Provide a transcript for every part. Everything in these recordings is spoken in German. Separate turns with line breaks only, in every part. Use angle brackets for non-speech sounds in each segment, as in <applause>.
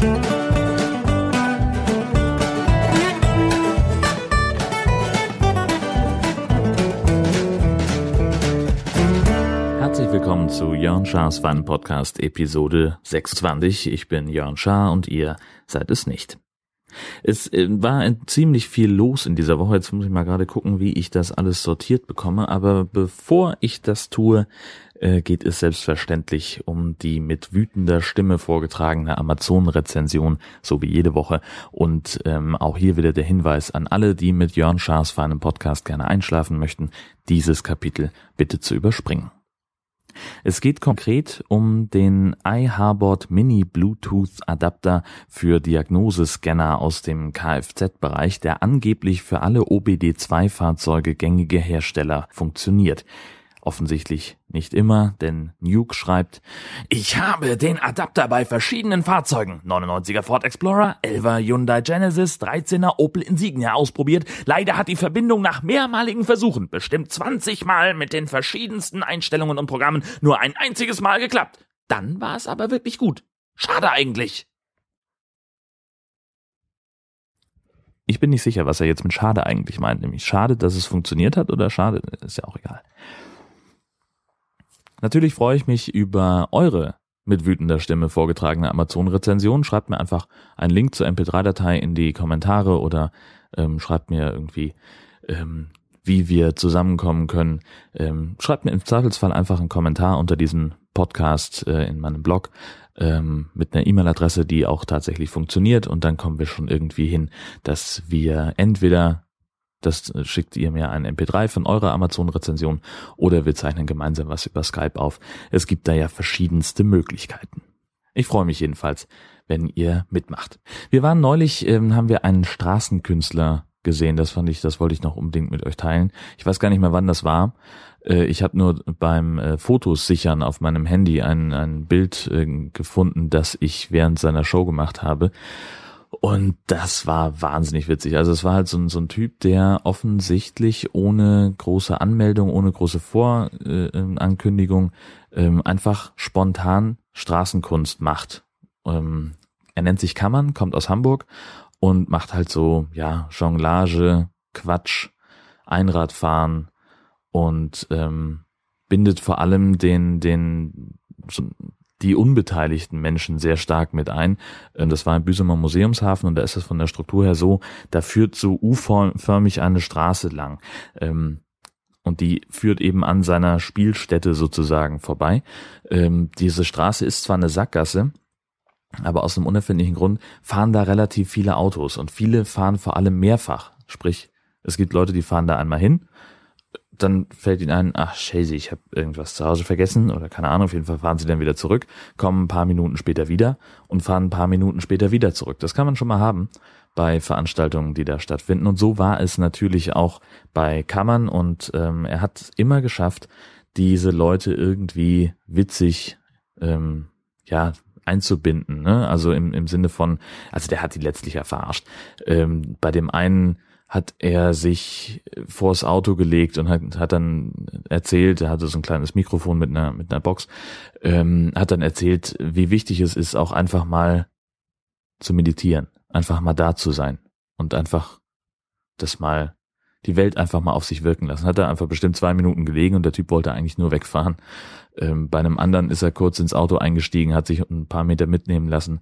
Herzlich willkommen zu Jörn Schars Wein Podcast Episode 26. Ich bin Jörn Schaar und ihr seid es nicht. Es äh, war ziemlich viel los in dieser Woche. Jetzt muss ich mal gerade gucken, wie ich das alles sortiert bekomme. Aber bevor ich das tue, äh, geht es selbstverständlich um die mit wütender Stimme vorgetragene Amazon-Rezension, so wie jede Woche. Und ähm, auch hier wieder der Hinweis an alle, die mit Jörn Schaas für einen Podcast gerne einschlafen möchten, dieses Kapitel bitte zu überspringen. Es geht konkret um den iHarbord Mini Bluetooth Adapter für Diagnosescanner aus dem Kfz-Bereich, der angeblich für alle OBD2-Fahrzeuge gängige Hersteller funktioniert. Offensichtlich nicht immer, denn Nuke schreibt, ich habe den Adapter bei verschiedenen Fahrzeugen, 99er Ford Explorer, 11er Hyundai Genesis, 13er Opel Insignia ausprobiert. Leider hat die Verbindung nach mehrmaligen Versuchen, bestimmt 20 Mal mit den verschiedensten Einstellungen und Programmen, nur ein einziges Mal geklappt. Dann war es aber wirklich gut. Schade eigentlich. Ich bin nicht sicher, was er jetzt mit schade eigentlich meint, nämlich schade, dass es funktioniert hat oder schade, ist ja auch egal. Natürlich freue ich mich über eure mit wütender Stimme vorgetragene Amazon-Rezension. Schreibt mir einfach einen Link zur MP3-Datei in die Kommentare oder ähm, schreibt mir irgendwie, ähm, wie wir zusammenkommen können. Ähm, schreibt mir im Zweifelsfall einfach einen Kommentar unter diesem Podcast äh, in meinem Blog ähm, mit einer E-Mail-Adresse, die auch tatsächlich funktioniert und dann kommen wir schon irgendwie hin, dass wir entweder das äh, schickt ihr mir ein MP3 von eurer Amazon-Rezension oder wir zeichnen gemeinsam was über Skype auf. Es gibt da ja verschiedenste Möglichkeiten. Ich freue mich jedenfalls, wenn ihr mitmacht. Wir waren neulich, ähm, haben wir einen Straßenkünstler gesehen. Das fand ich, das wollte ich noch unbedingt mit euch teilen. Ich weiß gar nicht mehr, wann das war. Äh, ich habe nur beim äh, Fotos sichern auf meinem Handy ein, ein Bild gefunden, das ich während seiner Show gemacht habe. Und das war wahnsinnig witzig. Also es war halt so ein, so ein Typ, der offensichtlich ohne große Anmeldung, ohne große Vorankündigung äh, ähm, einfach spontan Straßenkunst macht. Ähm, er nennt sich Kammern, kommt aus Hamburg und macht halt so, ja, Jonglage, Quatsch, Einradfahren und ähm, bindet vor allem den, den so die unbeteiligten Menschen sehr stark mit ein. Ähm, das war im Büsumer Museumshafen und da ist es von der Struktur her so, da führt so U-förmig eine Straße lang. Ähm, und die führt eben an seiner Spielstätte sozusagen vorbei. Ähm, diese Straße ist zwar eine Sackgasse, aber aus einem unerfindlichen Grund fahren da relativ viele Autos und viele fahren vor allem mehrfach. Sprich, es gibt Leute, die fahren da einmal hin dann fällt ihnen ein, ach Shazy, ich habe irgendwas zu Hause vergessen oder keine Ahnung, auf jeden Fall fahren sie dann wieder zurück, kommen ein paar Minuten später wieder und fahren ein paar Minuten später wieder zurück. Das kann man schon mal haben bei Veranstaltungen, die da stattfinden. Und so war es natürlich auch bei Kammern und ähm, er hat immer geschafft, diese Leute irgendwie witzig ähm, ja einzubinden. Ne? Also im, im Sinne von, also der hat die letztlich ja verarscht. Ähm, bei dem einen hat er sich vors Auto gelegt und hat, hat dann erzählt, er hatte so ein kleines Mikrofon mit einer, mit einer Box, ähm, hat dann erzählt, wie wichtig es ist, auch einfach mal zu meditieren, einfach mal da zu sein und einfach das mal, die Welt einfach mal auf sich wirken lassen. Hat er einfach bestimmt zwei Minuten gelegen und der Typ wollte eigentlich nur wegfahren. Ähm, bei einem anderen ist er kurz ins Auto eingestiegen, hat sich ein paar Meter mitnehmen lassen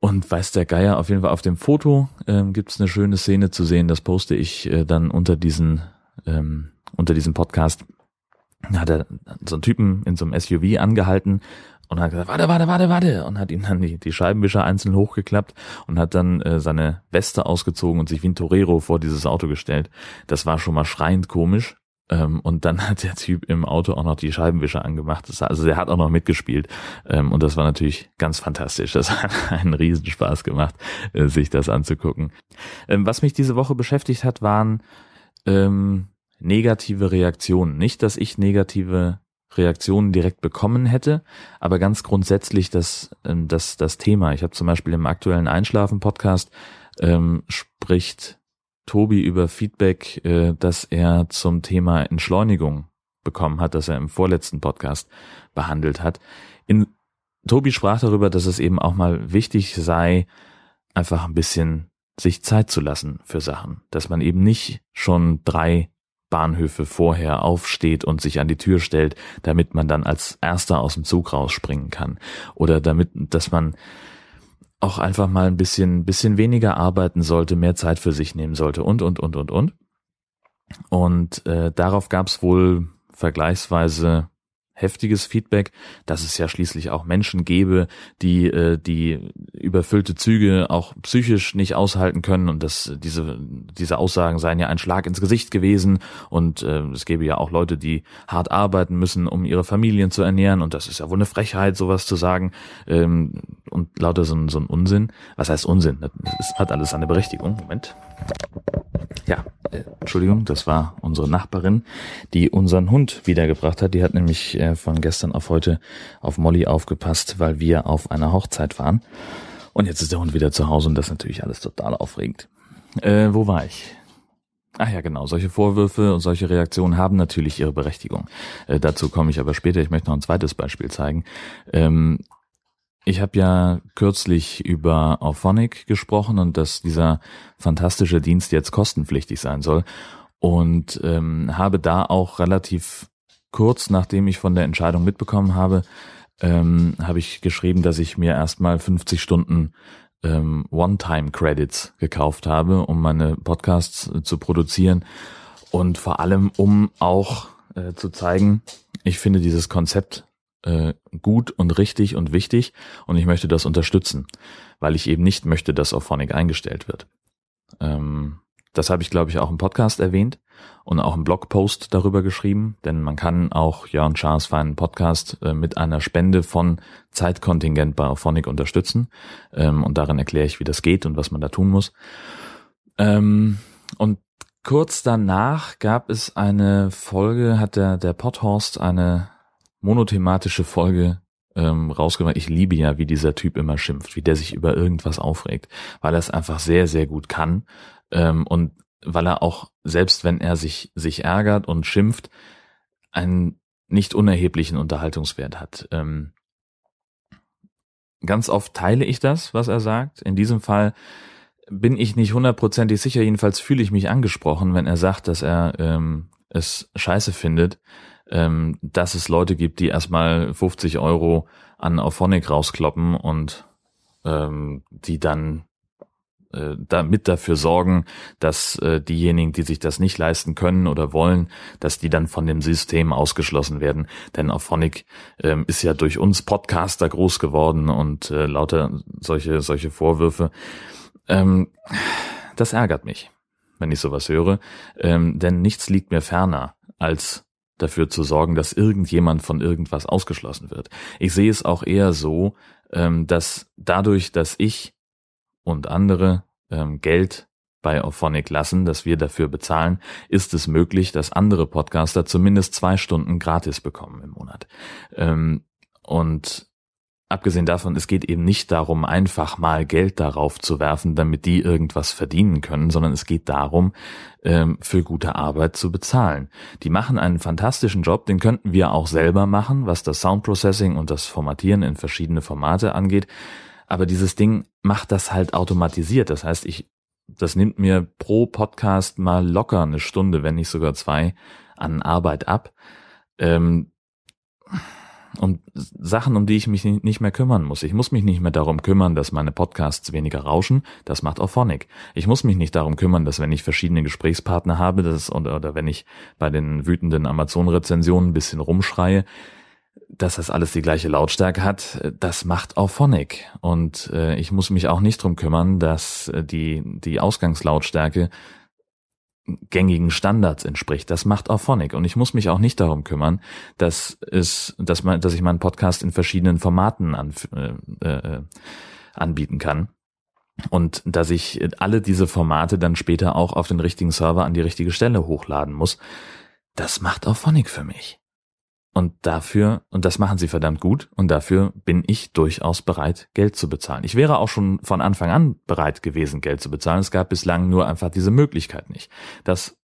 und weiß der Geier, auf jeden Fall auf dem Foto ähm, gibt eine schöne Szene zu sehen, das poste ich äh, dann unter diesen, ähm, unter diesem Podcast. Da hat er so einen Typen in so einem SUV angehalten und hat gesagt, warte, warte, warte, warte und hat ihm dann die, die Scheibenwischer einzeln hochgeklappt und hat dann äh, seine Weste ausgezogen und sich wie ein Torero vor dieses Auto gestellt. Das war schon mal schreiend komisch. Ähm, und dann <laughs> hat der Typ im Auto auch noch die Scheibenwischer angemacht. Das, also der hat auch noch mitgespielt. Ähm, und das war natürlich ganz fantastisch. Das <laughs> hat einen Riesenspaß gemacht, äh, sich das anzugucken. Ähm, was mich diese Woche beschäftigt hat, waren ähm, negative Reaktionen. Nicht, dass ich negative Reaktionen direkt bekommen hätte, aber ganz grundsätzlich das, ähm, das, das Thema. Ich habe zum Beispiel im aktuellen Einschlafen-Podcast ähm, spricht Tobi über Feedback, äh, das er zum Thema Entschleunigung bekommen hat, das er im vorletzten Podcast behandelt hat. In Tobi sprach darüber, dass es eben auch mal wichtig sei, einfach ein bisschen sich Zeit zu lassen für Sachen, dass man eben nicht schon drei Bahnhöfe vorher aufsteht und sich an die Tür stellt, damit man dann als erster aus dem Zug rausspringen kann oder damit, dass man auch einfach mal ein bisschen, bisschen weniger arbeiten sollte, mehr Zeit für sich nehmen sollte und, und, und, und, und. Und äh, darauf gab es wohl vergleichsweise heftiges Feedback, dass es ja schließlich auch Menschen gäbe, die äh, die überfüllte Züge auch psychisch nicht aushalten können und dass diese diese Aussagen seien ja ein Schlag ins Gesicht gewesen und äh, es gäbe ja auch Leute, die hart arbeiten müssen, um ihre Familien zu ernähren und das ist ja wohl eine Frechheit, sowas zu sagen ähm, und lauter so, so ein Unsinn. Was heißt Unsinn? Das hat alles eine Berechtigung. Moment. Ja, äh, Entschuldigung, das war unsere Nachbarin, die unseren Hund wiedergebracht hat. Die hat nämlich äh, von gestern auf heute auf Molly aufgepasst, weil wir auf einer Hochzeit waren. Und jetzt ist der Hund wieder zu Hause und das ist natürlich alles total aufregend. Äh, wo war ich? Ach ja, genau. Solche Vorwürfe und solche Reaktionen haben natürlich ihre Berechtigung. Äh, dazu komme ich aber später. Ich möchte noch ein zweites Beispiel zeigen. Ähm, ich habe ja kürzlich über Auphonic gesprochen und dass dieser fantastische Dienst jetzt kostenpflichtig sein soll. Und ähm, habe da auch relativ kurz, nachdem ich von der Entscheidung mitbekommen habe, ähm, habe ich geschrieben, dass ich mir erstmal 50 Stunden ähm, One-Time-Credits gekauft habe, um meine Podcasts äh, zu produzieren und vor allem um auch äh, zu zeigen, ich finde dieses Konzept äh, gut und richtig und wichtig und ich möchte das unterstützen, weil ich eben nicht möchte, dass Auphonic eingestellt wird. Ähm, das habe ich, glaube ich, auch im Podcast erwähnt und auch im Blogpost darüber geschrieben, denn man kann auch Jörn Schaas feinen Podcast äh, mit einer Spende von Zeitkontingent bei Auphonic unterstützen ähm, und darin erkläre ich, wie das geht und was man da tun muss. Ähm, und kurz danach gab es eine Folge, hat der, der Podhorst eine monothematische Folge ähm, rausgebracht. Ich liebe ja, wie dieser Typ immer schimpft, wie der sich über irgendwas aufregt, weil er es einfach sehr, sehr gut kann ähm, und weil er auch, selbst wenn er sich, sich ärgert und schimpft, einen nicht unerheblichen Unterhaltungswert hat. Ähm, ganz oft teile ich das, was er sagt. In diesem Fall bin ich nicht hundertprozentig sicher, jedenfalls fühle ich mich angesprochen, wenn er sagt, dass er ähm, es scheiße findet, ähm, dass es Leute gibt, die erstmal 50 Euro an Auphonic rauskloppen und ähm, die dann äh, damit dafür sorgen, dass äh, diejenigen, die sich das nicht leisten können oder wollen, dass die dann von dem System ausgeschlossen werden. Denn Auphonic ähm, ist ja durch uns Podcaster groß geworden und äh, lauter solche solche Vorwürfe. Ähm, das ärgert mich, wenn ich sowas höre, ähm, denn nichts liegt mir ferner als dafür zu sorgen, dass irgendjemand von irgendwas ausgeschlossen wird. Ich sehe es auch eher so, ähm, dass dadurch, dass ich und andere ähm, Geld bei Auphonic lassen, dass wir dafür bezahlen, ist es möglich, dass andere Podcaster zumindest zwei Stunden gratis bekommen im Monat. Ähm, und abgesehen davon, es geht eben nicht darum, einfach mal Geld darauf zu werfen, damit die irgendwas verdienen können, sondern es geht darum, ähm, für gute Arbeit zu bezahlen. Die machen einen fantastischen Job, den könnten wir auch selber machen, was das Soundprocessing und das Formatieren in verschiedene Formate angeht. Aber dieses Ding macht das halt automatisiert. Das heißt, ich, das nimmt mir pro Podcast mal locker eine Stunde, wenn nicht sogar zwei, an Arbeit ab. Ähm, um Sachen, um die ich mich nicht mehr kümmern muss. Ich muss mich nicht mehr darum kümmern, dass meine Podcasts weniger rauschen. Das macht auch Phonic. Ich muss mich nicht darum kümmern, dass wenn ich verschiedene Gesprächspartner habe, das, oder, oder wenn ich bei den wütenden Amazon-Rezensionen ein bisschen rumschreie, dass das alles die gleiche Lautstärke hat, das macht auch Phonic. Und äh, ich muss mich auch nicht drum kümmern, dass äh, die, die Ausgangslautstärke gängigen Standards entspricht. Das macht auch Phonic. Und ich muss mich auch nicht darum kümmern, dass es, dass man, dass ich meinen Podcast in verschiedenen Formaten an, äh, äh, anbieten kann. Und dass ich alle diese Formate dann später auch auf den richtigen Server an die richtige Stelle hochladen muss. Das macht auch Phonic für mich. Und dafür, und das machen sie verdammt gut, und dafür bin ich durchaus bereit, Geld zu bezahlen. Ich wäre auch schon von Anfang an bereit gewesen, Geld zu bezahlen. Es gab bislang nur einfach diese Möglichkeit nicht. Das,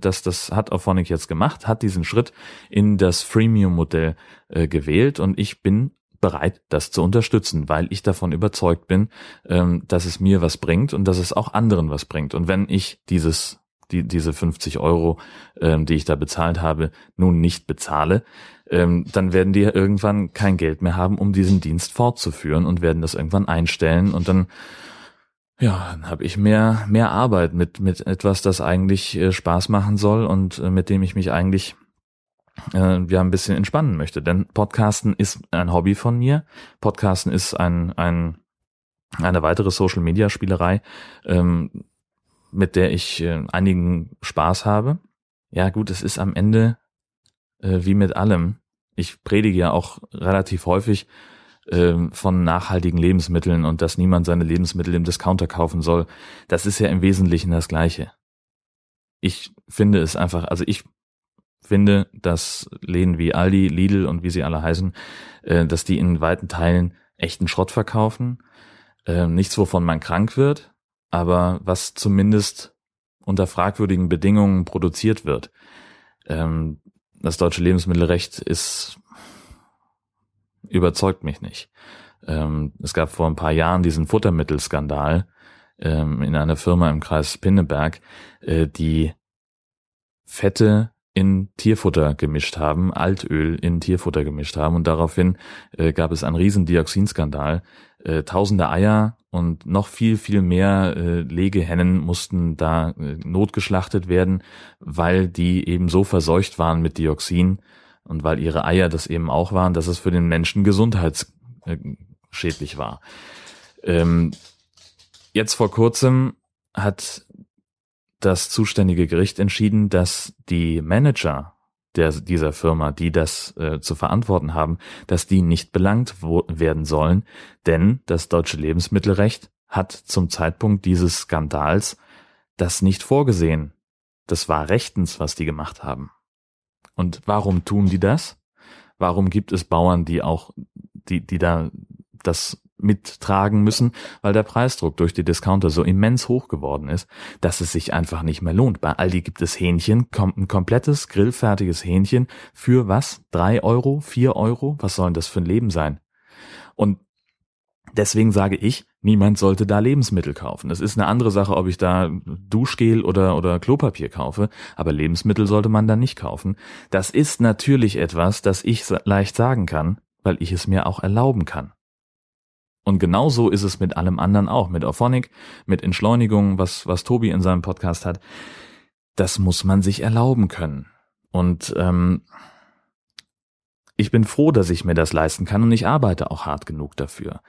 das, das hat Auphonic jetzt gemacht, hat diesen Schritt in das Freemium-Modell äh, gewählt und ich bin bereit, das zu unterstützen, weil ich davon überzeugt bin, ähm, dass es mir was bringt und dass es auch anderen was bringt. Und wenn ich dieses die, diese 50 Euro, ähm, die ich da bezahlt habe, nun nicht bezahle, ähm, dann werden die irgendwann kein Geld mehr haben, um diesen Dienst fortzuführen und werden das irgendwann einstellen und dann ja, dann habe ich mehr mehr Arbeit mit mit etwas, das eigentlich äh, Spaß machen soll und äh, mit dem ich mich eigentlich äh, ja ein bisschen entspannen möchte. Denn Podcasten ist ein Hobby von mir. Podcasten ist ein ein eine weitere Social Media Spielerei, ähm, mit der ich äh, einigen Spaß habe. Ja gut, es ist am Ende äh, wie mit allem. Ich predige ja auch relativ häufig äh, von nachhaltigen Lebensmitteln und dass niemand seine Lebensmittel im Discounter kaufen soll. Das ist ja im Wesentlichen das Gleiche. Ich finde es einfach, also ich finde, dass Läden wie Aldi, Lidl und wie sie alle heißen, äh, dass die in weiten Teilen echten Schrott verkaufen. Äh, nichts, wovon man krank wird, aber was zumindest unter fragwürdigen Bedingungen produziert wird. Ähm, das deutsche Lebensmittelrecht ist überzeugt mich nicht. Ähm, es gab vor ein paar Jahren diesen Futtermittelskandal ähm, in einer Firma im Kreis Pinneberg, äh, die Fette in Tierfutter gemischt haben, Altöl in Tierfutter gemischt haben und daraufhin äh, gab es einen riesen Dioxinskandal. Äh, tausende Eier und noch viel, viel mehr äh, Legehennen mussten da äh, notgeschlachtet werden, weil die eben so verseucht waren mit Dioxin und weil ihre Eier das eben auch waren, dass es für den Menschen gesundheitsschädlich war. Ähm, jetzt vor kurzem hat das zuständige Gericht entschieden, dass die Manager der, dieser Firma, die das äh, zu verantworten haben, dass die nicht belangt werden sollen, denn das deutsche Lebensmittelrecht hat zum Zeitpunkt dieses Skandals das nicht vorgesehen. Das war rechtens, was die gemacht haben. Und warum tun die das? Warum gibt es Bauern, die auch, die, die da das mittragen müssen, weil der Preisdruck durch die Discounter so immens hoch geworden ist, dass es sich einfach nicht mehr lohnt. Bei Aldi gibt es Hähnchen, kommt ein komplettes grillfertiges Hähnchen für was? Drei Euro? Vier Euro? Was soll denn das für ein Leben sein? Und deswegen sage ich, niemand sollte da Lebensmittel kaufen. Es ist eine andere Sache, ob ich da Duschgel oder, oder Klopapier kaufe, aber Lebensmittel sollte man da nicht kaufen. Das ist natürlich etwas, das ich leicht sagen kann, weil ich es mir auch erlauben kann. Und genauso ist es mit allem anderen auch, mit Auphonic, mit Entschleunigung, was, was Tobi in seinem Podcast hat. Das muss man sich erlauben können. Und ähm, ich bin froh, dass ich mir das leisten kann und ich arbeite auch hart genug dafür.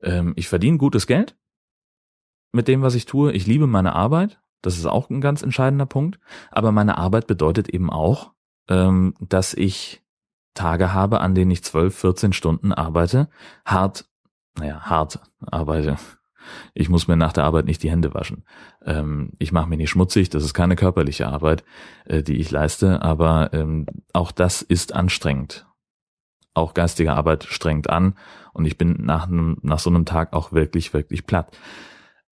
Ähm, ich verdiene gutes Geld mit dem, was ich tue. Ich liebe meine Arbeit. Das ist auch ein ganz entscheidender Punkt. Aber meine Arbeit bedeutet eben auch, ähm, dass ich Tage habe, an denen ich 12, 14 Stunden arbeite, hart naja, hart arbeite. Ich muss mir nach der Arbeit nicht die Hände waschen. Ähm, ich mache mich nicht schmutzig, das ist keine körperliche Arbeit, äh, die ich leiste, aber ähm, auch das ist anstrengend. Auch geistige Arbeit strengt an und ich bin nach, einem, nach so einem Tag auch wirklich, wirklich platt.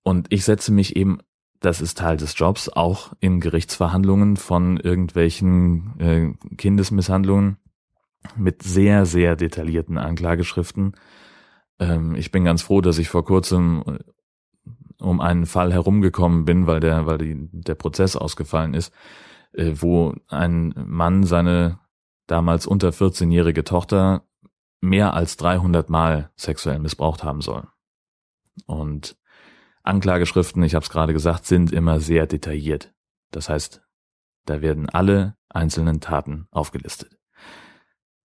Und ich setze mich eben, das ist Teil des Jobs, auch in Gerichtsverhandlungen von irgendwelchen äh, Kindesmisshandlungen mit sehr, sehr detaillierten Anklageschriften ähm, ich bin ganz froh, dass ich vor kurzem äh, um einen Fall herumgekommen bin, weil der, weil die, der Prozess ausgefallen ist, äh, wo ein Mann seine damals unter 14-jährige Tochter mehr als 300 Mal sexuell missbraucht haben soll. Und Anklageschriften, ich habe es gerade gesagt, sind immer sehr detailliert. Das heißt, da werden alle einzelnen Taten aufgelistet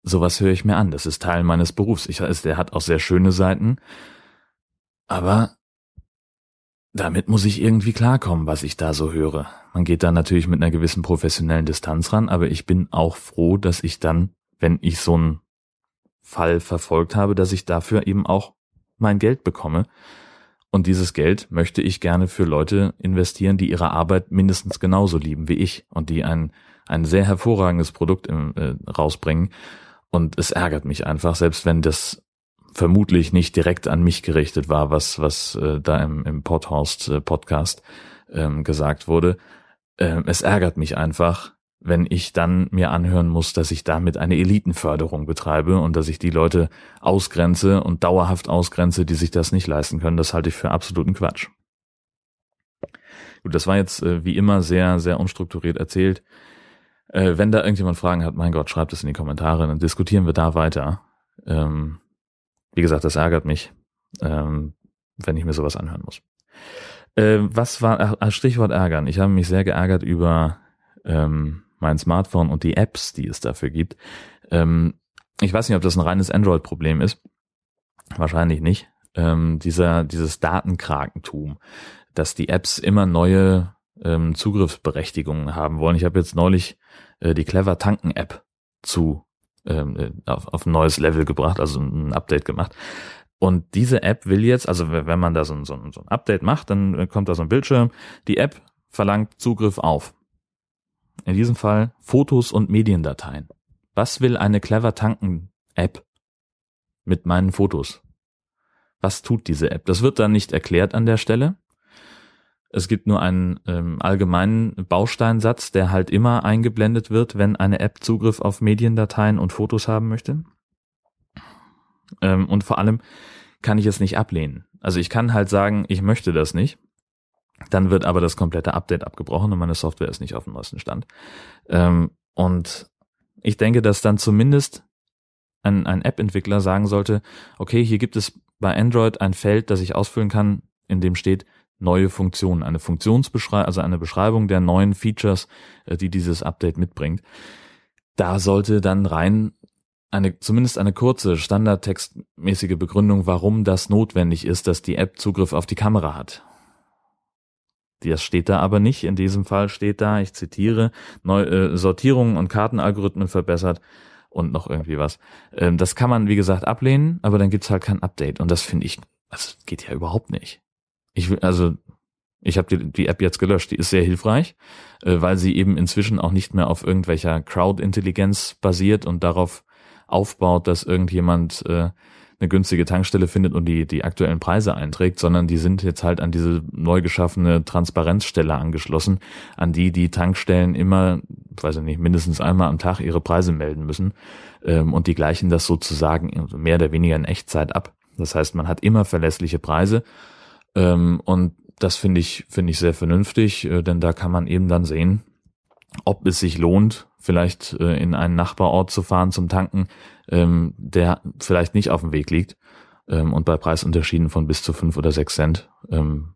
sowas höre ich mir an. Das ist Teil meines Berufs. Ich weiß, der hat auch sehr schöne Seiten. Aber damit muss ich irgendwie klarkommen, was ich da so höre. Man geht da natürlich mit einer gewissen professionellen Distanz ran, aber ich bin auch froh, dass ich dann, wenn ich so einen Fall verfolgt habe, dass ich dafür eben auch mein Geld bekomme. Und dieses Geld möchte ich gerne für Leute investieren, die ihre Arbeit mindestens genauso lieben wie ich und die ein, ein sehr hervorragendes Produkt im, äh, rausbringen und es ärgert mich einfach, selbst wenn das vermutlich nicht direkt an mich gerichtet war, was, was äh, da im, im Podhorst äh, Podcast ähm, gesagt wurde. Ähm, es ärgert mich einfach, wenn ich dann mir anhören muss, dass ich damit eine Elitenförderung betreibe und dass ich die Leute ausgrenze und dauerhaft ausgrenze, die sich das nicht leisten können. Das halte ich für absoluten Quatsch. Gut, das war jetzt äh, wie immer sehr, sehr unstrukturiert erzählt. Äh, wenn da irgendjemand Fragen hat, mein Gott, schreibt es in die Kommentare, dann diskutieren wir da weiter. Ähm, wie gesagt, das ärgert mich, ähm, wenn ich mir sowas anhören muss. Äh, was war, äh, Stichwort ärgern. Ich habe mich sehr geärgert über ähm, mein Smartphone und die Apps, die es dafür gibt. Ähm, ich weiß nicht, ob das ein reines Android-Problem ist. Wahrscheinlich nicht. Ähm, dieser, dieses Datenkrakentum, dass die Apps immer neue ähm, Zugriffsberechtigungen haben wollen. Ich habe jetzt neulich äh, die Clever Tanken App zu ähm, äh, auf, auf ein neues Level gebracht, also ein Update gemacht. Und diese App will jetzt, also wenn man da so ein, so ein, so ein Update macht, dann äh, kommt da so ein Bildschirm. Die App verlangt Zugriff auf. In diesem Fall Fotos und Mediendateien. Was will eine Clever Tanken App mit meinen Fotos? Was tut diese App? Das wird dann nicht erklärt an der Stelle. Es gibt nur einen ähm, allgemeinen Bausteinsatz, der halt immer eingeblendet wird, wenn eine App Zugriff auf Mediendateien und Fotos haben möchte. Ähm, und vor allem kann ich es nicht ablehnen. Also ich kann halt sagen, ich möchte das nicht. Dann wird aber das komplette Update abgebrochen und meine Software ist nicht auf dem neuesten Stand. Ähm, und ich denke, dass dann zumindest ein, ein App-Entwickler sagen sollte, okay, hier gibt es bei Android ein Feld, das ich ausfüllen kann, in dem steht neue Funktionen, eine Funktionsbeschreibung, also eine Beschreibung der neuen Features, äh, die dieses Update mitbringt. Da sollte dann rein eine, zumindest eine kurze, standardtextmäßige Begründung, warum das notwendig ist, dass die App Zugriff auf die Kamera hat. Das steht da aber nicht. In diesem Fall steht da, ich zitiere, Neu äh, Sortierungen und Kartenalgorithmen verbessert und noch irgendwie was. Ähm, das kann man, wie gesagt, ablehnen, aber dann gibt's halt kein Update. Und das finde ich, das geht ja überhaupt nicht. Ich will, also, ich habe die, die App jetzt gelöscht, die ist sehr hilfreich, äh, weil sie eben inzwischen auch nicht mehr auf irgendwelcher Crowd-Intelligenz basiert und darauf aufbaut, dass irgendjemand äh, eine günstige Tankstelle findet und die, die aktuellen Preise einträgt, sondern die sind jetzt halt an diese neu geschaffene Transparenzstelle angeschlossen, an die die Tankstellen immer, weiß ich nicht, mindestens einmal am Tag ihre Preise melden müssen. Ähm, und die gleichen das sozusagen mehr oder weniger in Echtzeit ab. Das heißt, man hat immer verlässliche Preise ähm, und das finde ich, finde ich sehr vernünftig, äh, denn da kann man eben dann sehen, ob es sich lohnt, vielleicht äh, in einen Nachbarort zu fahren zum Tanken, ähm, der vielleicht nicht auf dem Weg liegt. Ähm, und bei Preisunterschieden von bis zu fünf oder sechs Cent ähm,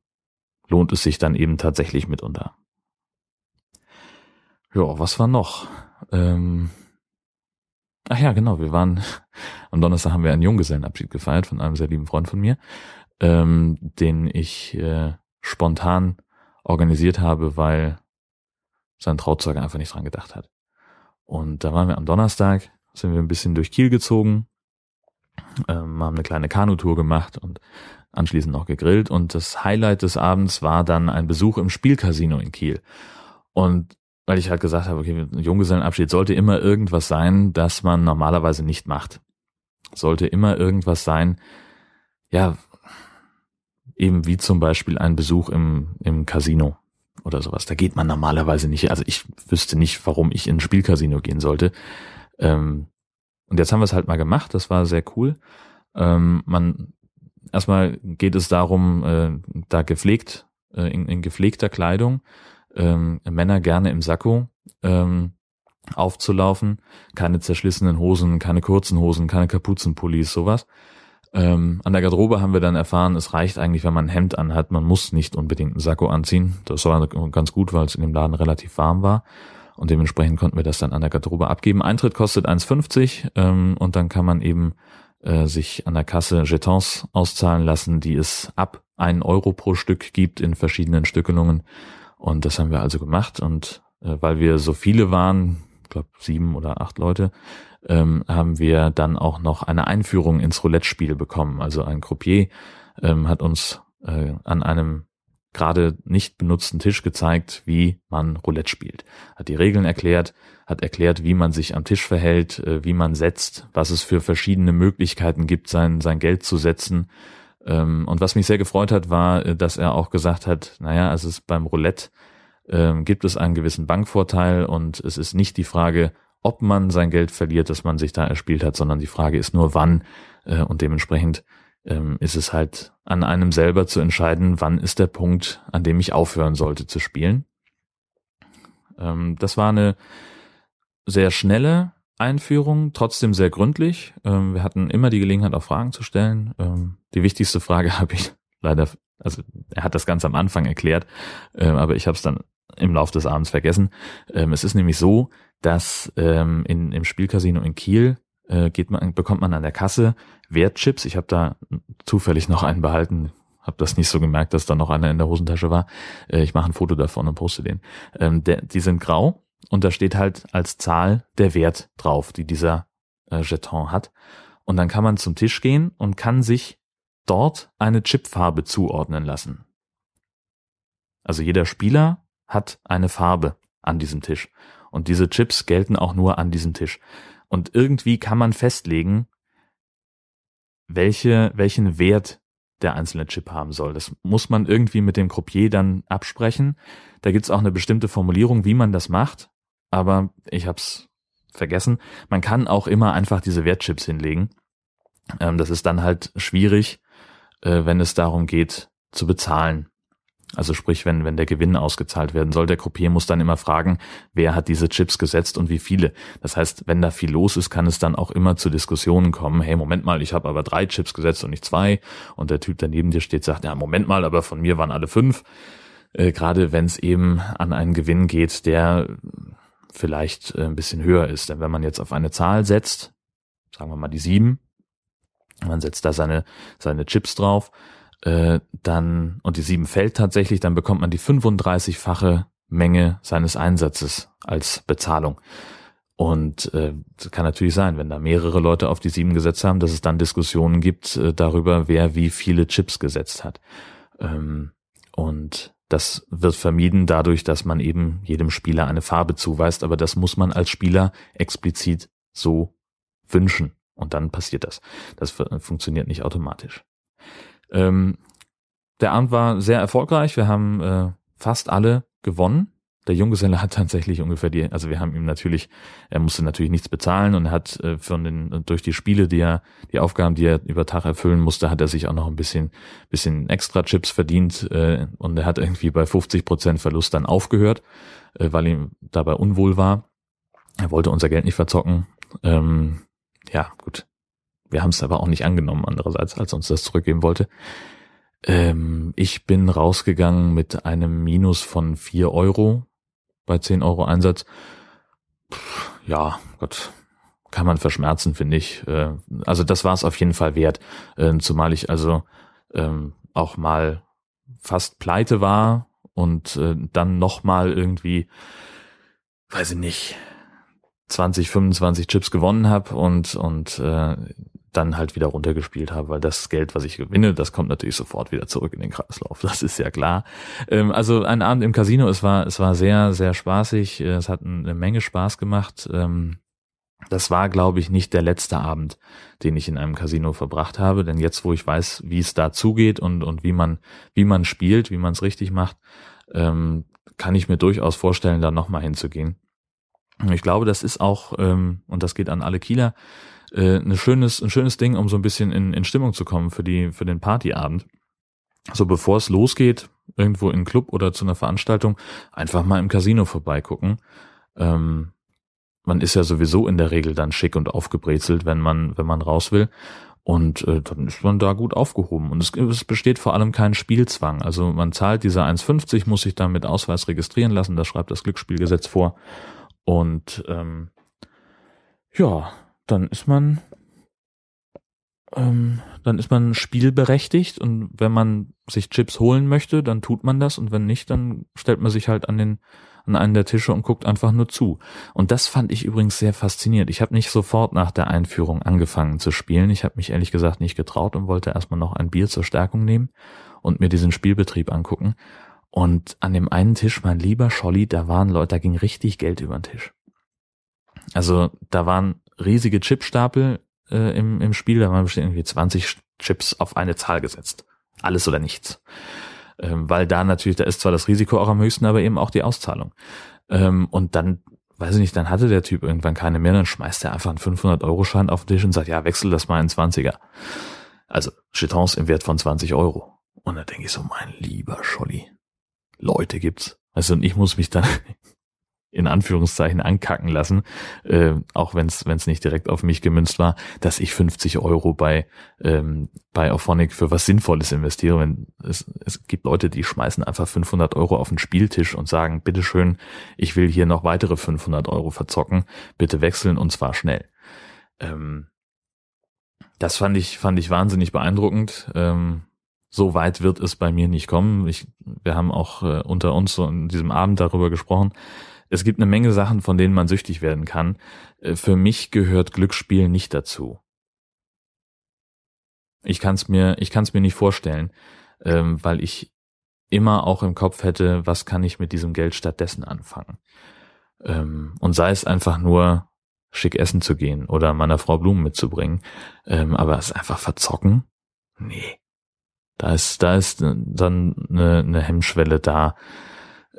lohnt es sich dann eben tatsächlich mitunter. Ja, was war noch? Ähm, ach ja, genau, wir waren, <laughs> am Donnerstag haben wir einen Junggesellenabschied gefeiert von einem sehr lieben Freund von mir ähm, den ich äh, spontan organisiert habe, weil sein Trauzeuge einfach nicht dran gedacht hat. Und da waren wir am Donnerstag, sind wir ein bisschen durch Kiel gezogen, ähm, haben eine kleine Kanutour gemacht und anschließend noch gegrillt. Und das Highlight des Abends war dann ein Besuch im Spielcasino in Kiel. Und weil ich halt gesagt habe, okay, Junggesellenabschied sollte immer irgendwas sein, das man normalerweise nicht macht. Sollte immer irgendwas sein, ja, eben wie zum Beispiel ein Besuch im, im Casino oder sowas. Da geht man normalerweise nicht. Also ich wüsste nicht, warum ich in ein Spielcasino gehen sollte. Ähm, und jetzt haben wir es halt mal gemacht. Das war sehr cool. Ähm, man erstmal geht es darum, äh, da gepflegt, äh, in, in gepflegter Kleidung, ähm, Männer gerne im Sakko, ähm, aufzulaufen, keine zerschlissenen Hosen, keine kurzen Hosen, keine Kapuzenpullis, sowas. Ähm, an der Garderobe haben wir dann erfahren, es reicht eigentlich, wenn man ein Hemd anhat. Man muss nicht unbedingt einen Sakko anziehen. Das war ganz gut, weil es in dem Laden relativ warm war. Und dementsprechend konnten wir das dann an der Garderobe abgeben. Eintritt kostet 1,50 ähm, und dann kann man eben äh, sich an der Kasse Jetons auszahlen lassen, die es ab 1 Euro pro Stück gibt in verschiedenen Stückelungen. Und das haben wir also gemacht. Und äh, weil wir so viele waren, ich glaube sieben oder acht Leute, ähm, haben wir dann auch noch eine Einführung ins Roulette-Spiel bekommen. Also ein Croupier ähm, hat uns äh, an einem gerade nicht benutzten Tisch gezeigt, wie man Roulette spielt. Hat die Regeln erklärt, hat erklärt, wie man sich am Tisch verhält, äh, wie man setzt, was es für verschiedene Möglichkeiten gibt, sein, sein Geld zu setzen. Ähm, und was mich sehr gefreut hat, war, äh, dass er auch gesagt hat, naja, es ist beim Roulette ähm, gibt es einen gewissen Bankvorteil und es ist nicht die Frage, ob man sein Geld verliert, das man sich da erspielt hat, sondern die Frage ist nur wann äh, und dementsprechend ähm, ist es halt an einem selber zu entscheiden, wann ist der Punkt, an dem ich aufhören sollte zu spielen. Ähm, das war eine sehr schnelle Einführung, trotzdem sehr gründlich. Ähm, wir hatten immer die Gelegenheit, auch Fragen zu stellen. Die wichtigste Frage <laughs> habe ich leider, also er hat das ganz am Anfang erklärt, ähm, aber ich habe es dann im Laufe des Abends vergessen. Ähm, es ist nämlich so, dass ähm, in, im Spielcasino in Kiel äh, geht man, bekommt man an der Kasse Wertchips. Ich habe da zufällig noch einen behalten, habe das nicht so gemerkt, dass da noch einer in der Hosentasche war. Äh, ich mache ein Foto davon und poste den. Ähm, der, die sind grau und da steht halt als Zahl der Wert drauf, die dieser äh, Jeton hat. Und dann kann man zum Tisch gehen und kann sich dort eine Chipfarbe zuordnen lassen. Also jeder Spieler hat eine Farbe an diesem Tisch. Und diese Chips gelten auch nur an diesem Tisch. Und irgendwie kann man festlegen, welche, welchen Wert der einzelne Chip haben soll. Das muss man irgendwie mit dem Croupier dann absprechen. Da gibt's auch eine bestimmte Formulierung, wie man das macht, aber ich hab's vergessen. Man kann auch immer einfach diese Wertchips hinlegen. Ähm, das ist dann halt schwierig, äh, wenn es darum geht zu bezahlen. Also sprich, wenn, wenn der Gewinn ausgezahlt werden soll, der Croupier muss dann immer fragen, wer hat diese Chips gesetzt und wie viele. Das heißt, wenn da viel los ist, kann es dann auch immer zu Diskussionen kommen, hey, Moment mal, ich habe aber drei Chips gesetzt und nicht zwei. Und der Typ, der neben dir steht, sagt, ja, Moment mal, aber von mir waren alle fünf. Äh, Gerade wenn es eben an einen Gewinn geht, der vielleicht äh, ein bisschen höher ist. Denn wenn man jetzt auf eine Zahl setzt, sagen wir mal die sieben, man setzt da seine, seine Chips drauf, äh, dann, und die sieben fällt tatsächlich, dann bekommt man die 35-fache Menge seines Einsatzes als Bezahlung. Und äh, kann natürlich sein, wenn da mehrere Leute auf die sieben gesetzt haben, dass es dann Diskussionen gibt äh, darüber, wer wie viele Chips gesetzt hat. Ähm, und das wird vermieden dadurch, dass man eben jedem Spieler eine Farbe zuweist, aber das muss man als Spieler explizit so wünschen. Und dann passiert das. Das funktioniert nicht automatisch. Ähm, der Abend war sehr erfolgreich. Wir haben äh, fast alle gewonnen. Der Junggeselle <laughs> hat tatsächlich ungefähr die, also wir haben ihm natürlich, er musste natürlich nichts bezahlen und hat äh, von den, durch die Spiele, die er, die Aufgaben, die er über Tag erfüllen musste, hat er sich auch noch ein bisschen, bisschen extra Chips verdient äh, und er hat irgendwie bei 50 Prozent Verlust dann aufgehört, äh, weil ihm dabei unwohl war. Er wollte unser Geld nicht verzocken. Ähm, ja, gut. Wir haben es aber auch nicht angenommen, andererseits, als uns das zurückgeben wollte. Ähm, ich bin rausgegangen mit einem Minus von vier Euro bei zehn Euro Einsatz. Puh, ja, Gott, kann man verschmerzen, finde ich. Äh, also das war es auf jeden Fall wert. Äh, zumal ich also ähm, auch mal fast pleite war und äh, dann nochmal irgendwie, weiß ich nicht, 20, 25 Chips gewonnen habe und und äh, dann halt wieder runtergespielt habe, weil das Geld, was ich gewinne, das kommt natürlich sofort wieder zurück in den Kreislauf. <laughs> Das ist ja klar. Ähm, also ein Abend im Casino, es war es war sehr sehr spaßig. Es hat eine Menge Spaß gemacht. Ähm, das war, glaube ich, nicht der letzte Abend, den ich in einem Casino verbracht habe, denn jetzt, wo ich weiß, wie es da zugeht und und wie man wie man spielt, wie man es richtig macht, ähm, kann ich mir durchaus vorstellen, da nochmal hinzugehen. Ich glaube, das ist auch, ähm, und das geht an alle Kieler, äh, ein schönes, ein schönes Ding, um so ein bisschen in, in Stimmung zu kommen für die, für den Partyabend. So bevor es losgeht, irgendwo in Club oder zu einer Veranstaltung, einfach mal im Casino vorbeigucken. Ähm, man ist ja sowieso in der Regel dann schick und aufgebrezelt, wenn man, wenn man raus will. Und äh, dann ist man da gut aufgehoben. Und es, es besteht vor allem kein Spielzwang. Also man zahlt diese 1,50, muss sich dann mit Ausweis registrieren lassen, das schreibt das Glücksspielgesetz vor. Und ähm, ja, dann ist man ähm, dann ist man spielberechtigt und wenn man sich Chips holen möchte, dann tut man das und wenn nicht, dann stellt man sich halt an den an einen der Tische und guckt einfach nur zu. Und das fand ich übrigens sehr faszinierend. Ich habe nicht sofort nach der Einführung angefangen zu spielen. Ich habe mich ehrlich gesagt nicht getraut und wollte erstmal noch ein Bier zur Stärkung nehmen und mir diesen Spielbetrieb angucken. Und an dem einen Tisch, mein lieber Scholli, da waren Leute, da ging richtig Geld über den Tisch. Also da waren riesige Chipstapel äh, im, im Spiel, da waren bestimmt irgendwie 20 Chips auf eine Zahl gesetzt. Alles oder nichts. ähm, weil da natürlich, da ist zwar das Risiko auch am höchsten, aber eben auch die Auszahlung. Ähm, und dann, weiß ich nicht, dann hatte der Typ irgendwann keine mehr, dann schmeißt er einfach einen 500-Euro-Schein auf den Tisch und sagt, ja, wechsel das mal in 20er. Also Chetons im Wert von 20 Euro. Und da denke ich so, mein lieber Scholli, Leute gibt's. Also und ich muss mich dann in Anführungszeichen ankacken lassen, äh, auch wenn es nicht direkt auf mich gemünzt war, dass ich 50 Euro bei ähm, bei Auphonic für was Sinnvolles investiere. Wenn es, es gibt Leute, die schmeißen einfach 500 Euro auf den Spieltisch und sagen, bitteschön, ich will hier noch weitere 500 Euro verzocken, bitte wechseln und zwar schnell. Ähm, das fand ich fand ich wahnsinnig beeindruckend. Ähm, so weit wird es bei mir nicht kommen. Ich, wir haben auch äh, unter uns so in diesem Abend darüber gesprochen es gibt eine Menge Sachen, von denen man süchtig werden kann. Äh, für mich gehört Glücksspiel nicht dazu. Ich kann es mir, ich kann mir nicht vorstellen, ähm, weil ich immer auch im Kopf hätte, was kann ich mit diesem Geld stattdessen anfangen. Ähm, und sei es einfach nur schick essen zu gehen oder meiner Frau Blumen mitzubringen, ähm, aber es einfach verzocken, nee. Da ist, da ist dann eine, eine Hemmschwelle da.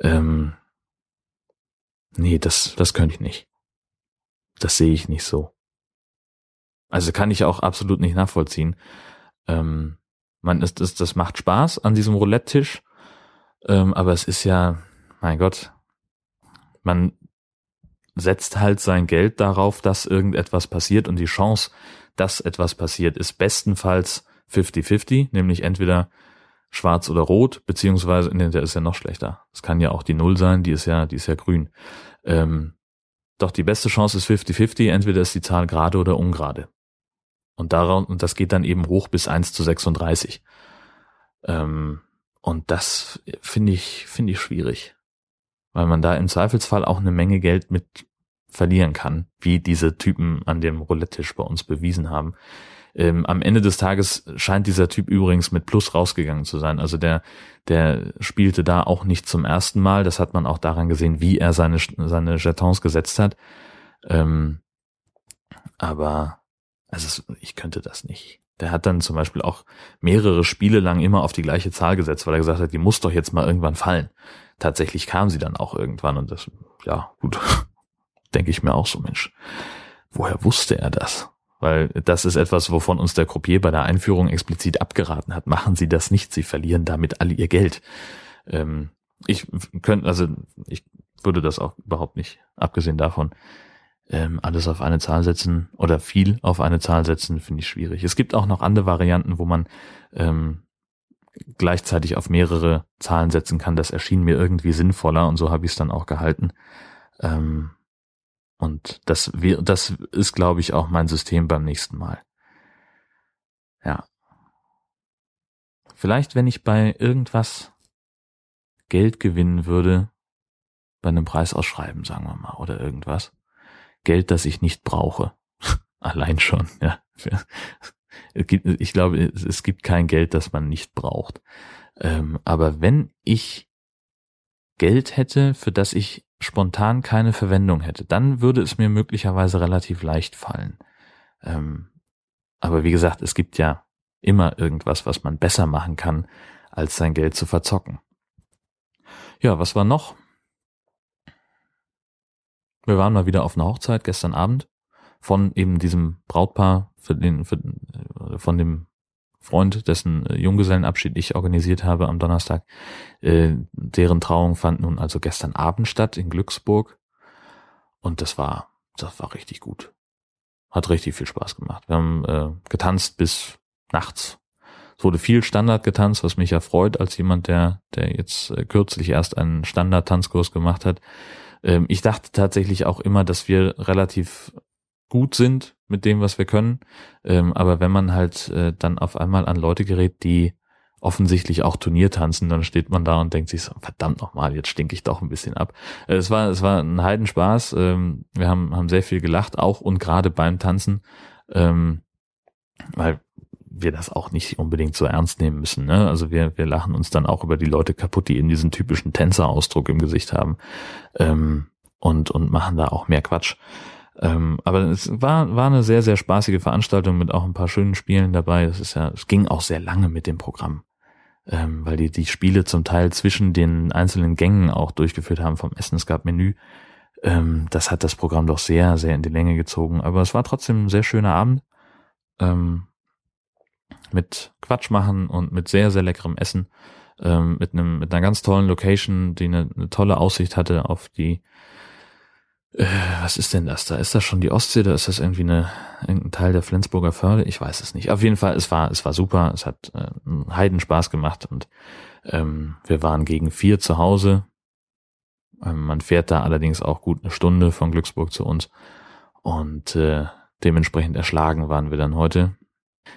Ähm, Nee, das, das könnte ich nicht. Das sehe ich nicht so. Also kann ich auch absolut nicht nachvollziehen. Ähm, man ist, das, das macht Spaß an diesem Roulette-Tisch, ähm, aber es ist ja, mein Gott, man setzt halt sein Geld darauf, dass irgendetwas passiert und die Chance, dass etwas passiert, ist bestenfalls 50-50, nämlich entweder schwarz oder rot, beziehungsweise, nee, der ist ja noch schlechter. Es kann ja auch die Null sein, die ist ja, die ist ja grün. Ähm, doch die beste Chance ist 50-50, entweder ist die Zahl gerade oder ungerade. Und daraus, und das geht dann eben hoch bis 1 zu 36. Ähm, und das finde ich, finde ich schwierig. Weil man da im Zweifelsfall auch eine Menge Geld mit verlieren kann, wie diese Typen an dem Roulette-Tisch bei uns bewiesen haben. Ähm, am Ende des Tages scheint dieser Typ übrigens mit Plus rausgegangen zu sein. Also der, der spielte da auch nicht zum ersten Mal. Das hat man auch daran gesehen, wie er seine, seine Jetons gesetzt hat. Ähm, aber also ich könnte das nicht. Der hat dann zum Beispiel auch mehrere Spiele lang immer auf die gleiche Zahl gesetzt, weil er gesagt hat, die muss doch jetzt mal irgendwann fallen. Tatsächlich kam sie dann auch irgendwann und das, ja, gut, <laughs> denke ich mir auch so, Mensch, woher wusste er das? Weil das ist etwas, wovon uns der Croupier bei der Einführung explizit abgeraten hat. Machen Sie das nicht, Sie verlieren damit alle Ihr Geld. Ähm, ich könnte, also ich würde das auch überhaupt nicht, abgesehen davon, ähm, alles auf eine Zahl setzen oder viel auf eine Zahl setzen, finde ich schwierig. Es gibt auch noch andere Varianten, wo man ähm, gleichzeitig auf mehrere Zahlen setzen kann. Das erschien mir irgendwie sinnvoller und so habe ich es dann auch gehalten. Ähm, und das, das ist, glaube ich, auch mein System beim nächsten Mal. Ja. Vielleicht, wenn ich bei irgendwas Geld gewinnen würde, bei einem Preisausschreiben, sagen wir mal, oder irgendwas. Geld, das ich nicht brauche. <laughs> Allein schon, ja. <laughs> Ich glaube, es gibt kein Geld, das man nicht braucht. Ähm, aber wenn ich Geld hätte, für das ich spontan keine Verwendung hätte, dann würde es mir möglicherweise relativ leicht fallen. Ähm, aber wie gesagt, es gibt ja immer irgendwas, was man besser machen kann, als sein Geld zu verzocken. Ja, was war noch? Wir waren mal wieder auf einer Hochzeit gestern Abend von eben diesem Brautpaar, für den, für, von dem Freund, dessen äh, Junggesellenabschied ich organisiert habe am Donnerstag, äh, deren Trauung fand nun also gestern Abend statt in Glücksburg. Und das war, das war richtig gut. Hat richtig viel Spaß gemacht. Wir haben äh, getanzt bis nachts. Es wurde viel Standard getanzt, was mich ja freut, als jemand, der, der jetzt äh, kürzlich erst einen Standard-Tanzkurs gemacht hat. Ähm, ich dachte tatsächlich auch immer, dass wir relativ gut sind mit dem, was wir können. Ähm, aber wenn man halt äh, dann auf einmal an Leute gerät, die offensichtlich auch Turnier tanzen, dann steht man da und denkt sich so, verdammt nochmal, jetzt stinke ich doch ein bisschen ab. Äh, es war, es war ein Heidenspaß. Ähm, wir haben, haben sehr viel gelacht, auch und gerade beim Tanzen, ähm, weil wir das auch nicht unbedingt so ernst nehmen müssen. Ne? Also wir, wir lachen uns dann auch über die Leute kaputt, die eben diesen typischen Tänzerausdruck im Gesicht haben ähm, und, und machen da auch mehr Quatsch. Ähm, aber es war, war eine sehr, sehr spaßige Veranstaltung mit auch ein paar schönen Spielen dabei. Es ist ja, es ging auch sehr lange mit dem Programm. ähm, weil die die Spiele zum Teil zwischen den einzelnen Gängen auch durchgeführt haben vom Essen. Es gab Menü. Ähm, das hat das Programm doch sehr, sehr in die Länge gezogen. Aber es war trotzdem ein sehr schöner Abend. Ähm, mit Quatsch machen und mit sehr, sehr leckerem Essen. Ähm, mit einem, mit einer ganz tollen Location, die eine, eine tolle Aussicht hatte auf die äh, was ist denn das da? Ist das schon die Ostsee oder ist das irgendwie eine, irgendein Teil der Flensburger Förde? Ich weiß es nicht. Auf jeden Fall, es war, es war super. Es hat äh, einen Heidenspaß gemacht und ähm, wir waren gegen vier zu Hause. Ähm, man fährt da allerdings auch gut eine Stunde von Glücksburg zu uns und äh, dementsprechend erschlagen waren wir dann heute.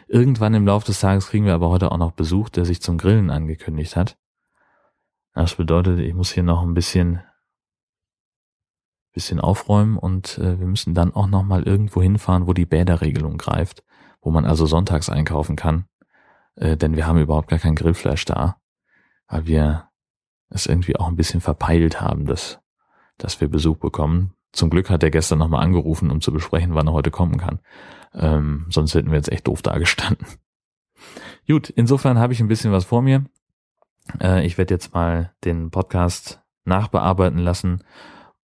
Irgendwann im Laufe des Tages kriegen wir aber heute auch noch Besuch, der sich zum Grillen angekündigt hat. Das bedeutet, ich muss hier noch ein bisschen bisschen aufräumen und äh, wir müssen dann auch noch mal irgendwo hinfahren, wo die Bäderregelung greift, wo man also sonntags einkaufen kann, äh, denn wir haben überhaupt gar kein Grillfleisch da, weil wir es irgendwie auch ein bisschen verpeilt haben, dass, dass wir Besuch bekommen. Zum Glück hat er gestern nochmal angerufen, um zu besprechen, wann er heute kommen kann. Ähm, sonst hätten wir jetzt echt doof dagestanden. <laughs> Gut, insofern habe ich ein bisschen was vor mir. Äh, ich werde jetzt mal den Podcast nachbearbeiten lassen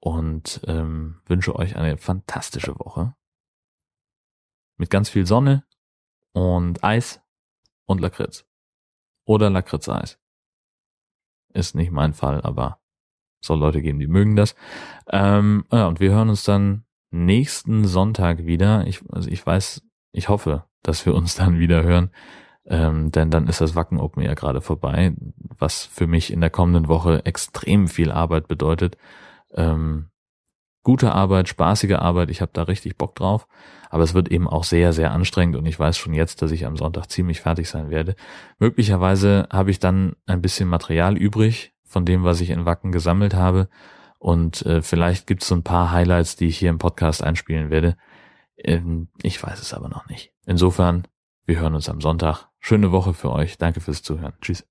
und ähm, wünsche euch eine fantastische Woche. Mit ganz viel Sonne und Eis und Lakritz. Oder Lakritz-Eis. Ist nicht mein Fall, aber soll Leute geben, die mögen das. Ähm, ja, und wir hören uns dann nächsten Sonntag wieder. Ich, also ich weiß, ich hoffe, dass wir uns dann wieder hören. Ähm, denn dann ist das Wacken Open Air gerade vorbei, was für mich in der kommenden Woche extrem viel Arbeit bedeutet. Ähm, gute Arbeit, spaßige Arbeit, ich habe da richtig Bock drauf, aber es wird eben auch sehr, sehr anstrengend und ich weiß schon jetzt, dass ich am Sonntag ziemlich fertig sein werde. Möglicherweise habe ich dann ein bisschen Material übrig von dem, was ich in Wacken gesammelt habe und äh, vielleicht gibt es so ein paar Highlights, die ich hier im Podcast einspielen werde. Ähm, ich weiß es aber noch nicht. Insofern, wir hören uns am Sonntag. Schöne Woche für euch. Danke fürs Zuhören. Tschüss.